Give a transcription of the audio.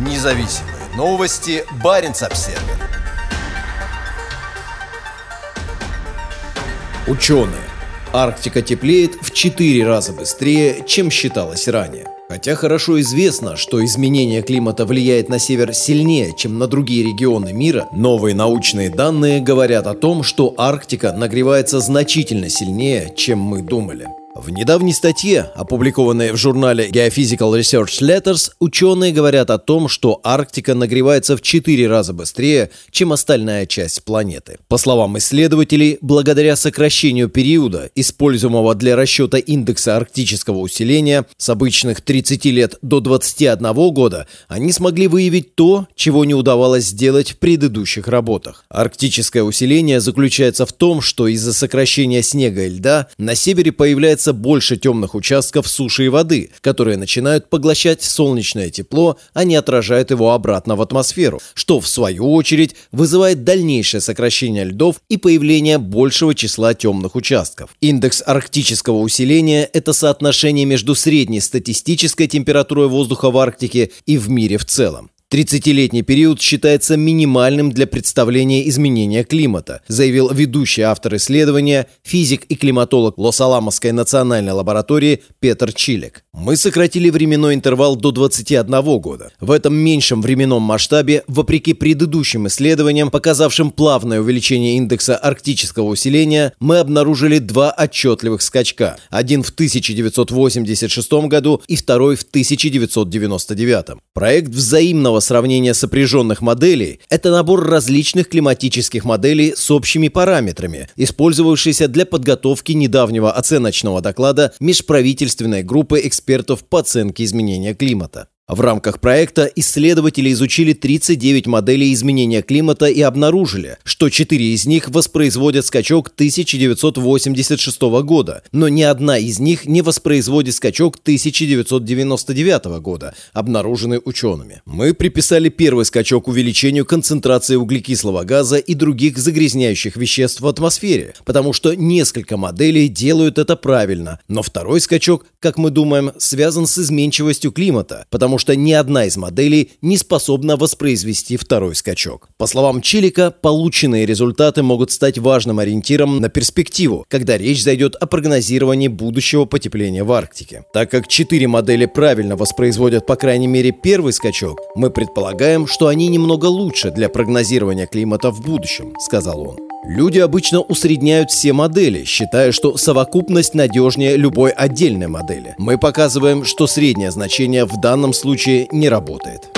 Независимые новости. Барин обсерва Ученые. Арктика теплеет в 4 раза быстрее, чем считалось ранее. Хотя хорошо известно, что изменение климата влияет на север сильнее, чем на другие регионы мира, новые научные данные говорят о том, что Арктика нагревается значительно сильнее, чем мы думали. В недавней статье, опубликованной в журнале Geophysical Research Letters, ученые говорят о том, что Арктика нагревается в 4 раза быстрее, чем остальная часть планеты. По словам исследователей, благодаря сокращению периода, используемого для расчета индекса арктического усиления с обычных 30 лет до 21 года, они смогли выявить то, чего не удавалось сделать в предыдущих работах. Арктическое усиление заключается в том, что из-за сокращения снега и льда на севере появляется появляется больше темных участков суши и воды, которые начинают поглощать солнечное тепло, а не отражают его обратно в атмосферу, что в свою очередь вызывает дальнейшее сокращение льдов и появление большего числа темных участков. Индекс арктического усиления – это соотношение между средней статистической температурой воздуха в Арктике и в мире в целом. 30-летний период считается минимальным для представления изменения климата, заявил ведущий автор исследования, физик и климатолог Лос-Аламосской национальной лаборатории Петр Чилек. Мы сократили временной интервал до 21 года. В этом меньшем временном масштабе, вопреки предыдущим исследованиям, показавшим плавное увеличение индекса арктического усиления, мы обнаружили два отчетливых скачка. Один в 1986 году и второй в 1999. Проект взаимного сравнения сопряженных моделей – это набор различных климатических моделей с общими параметрами, использовавшийся для подготовки недавнего оценочного доклада межправительственной группы экспертов по оценке изменения климата. В рамках проекта исследователи изучили 39 моделей изменения климата и обнаружили, что 4 из них воспроизводят скачок 1986 года, но ни одна из них не воспроизводит скачок 1999 года, обнаруженный учеными. Мы приписали первый скачок увеличению концентрации углекислого газа и других загрязняющих веществ в атмосфере, потому что несколько моделей делают это правильно, но второй скачок, как мы думаем, связан с изменчивостью климата, потому что ни одна из моделей не способна воспроизвести второй скачок. По словам Чилика, полученные результаты могут стать важным ориентиром на перспективу, когда речь зайдет о прогнозировании будущего потепления в Арктике. Так как четыре модели правильно воспроизводят по крайней мере первый скачок, мы предполагаем, что они немного лучше для прогнозирования климата в будущем, сказал он. Люди обычно усредняют все модели, считая, что совокупность надежнее любой отдельной модели. Мы показываем, что среднее значение в данном случае не работает.